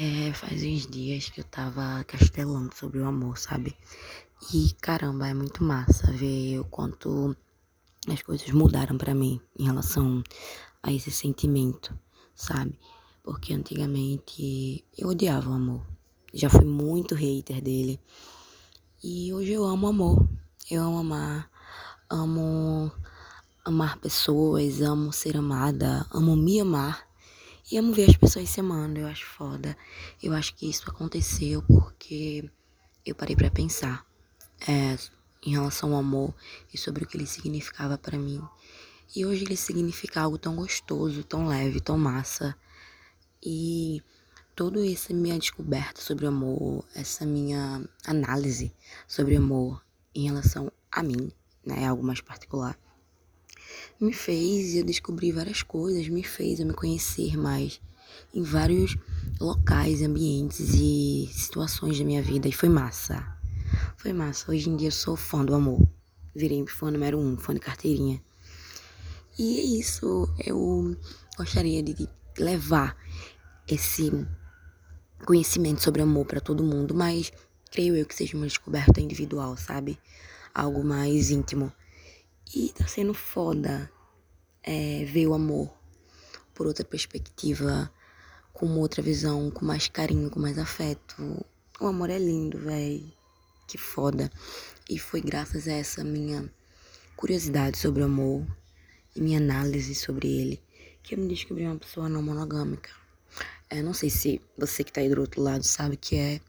É, faz uns dias que eu tava castelando sobre o amor, sabe? E caramba, é muito massa ver o quanto as coisas mudaram pra mim em relação a esse sentimento, sabe? Porque antigamente eu odiava o amor. Já fui muito hater dele. E hoje eu amo amor. Eu amo amar, amo amar pessoas, amo ser amada, amo me amar. E amo ver as pessoas se amando, eu acho foda. Eu acho que isso aconteceu porque eu parei para pensar é, em relação ao amor e sobre o que ele significava para mim. E hoje ele significa algo tão gostoso, tão leve, tão massa. E todo essa minha descoberta sobre o amor, essa minha análise sobre amor em relação a mim, né, algo mais particular, me fez eu descobri várias coisas, me fez eu me conhecer mais em vários locais, ambientes e situações da minha vida e foi massa. Foi massa. Hoje em dia eu sou fã do amor. Virei fã número um, fã de carteirinha. E é isso. Eu gostaria de levar esse conhecimento sobre amor para todo mundo, mas creio eu que seja uma descoberta individual, sabe? Algo mais íntimo. E tá sendo foda é, ver o amor por outra perspectiva, com outra visão, com mais carinho, com mais afeto. O amor é lindo, véi. Que foda. E foi graças a essa minha curiosidade sobre o amor e minha análise sobre ele que eu me descobri uma pessoa não monogâmica. É, não sei se você que tá aí do outro lado sabe que é.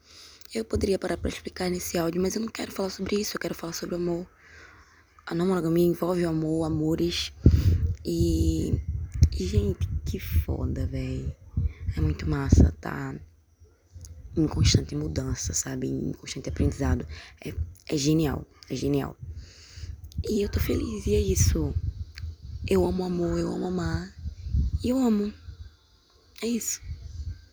Eu poderia parar pra explicar nesse áudio, mas eu não quero falar sobre isso, eu quero falar sobre amor. A não monogamia envolve o amor, amores. E. E, gente, que foda, velho. É muito massa, tá? Em constante mudança, sabe? Em constante aprendizado. É, é genial, é genial. E eu tô feliz, e é isso. Eu amo amor, eu amo amar. E eu amo. É isso.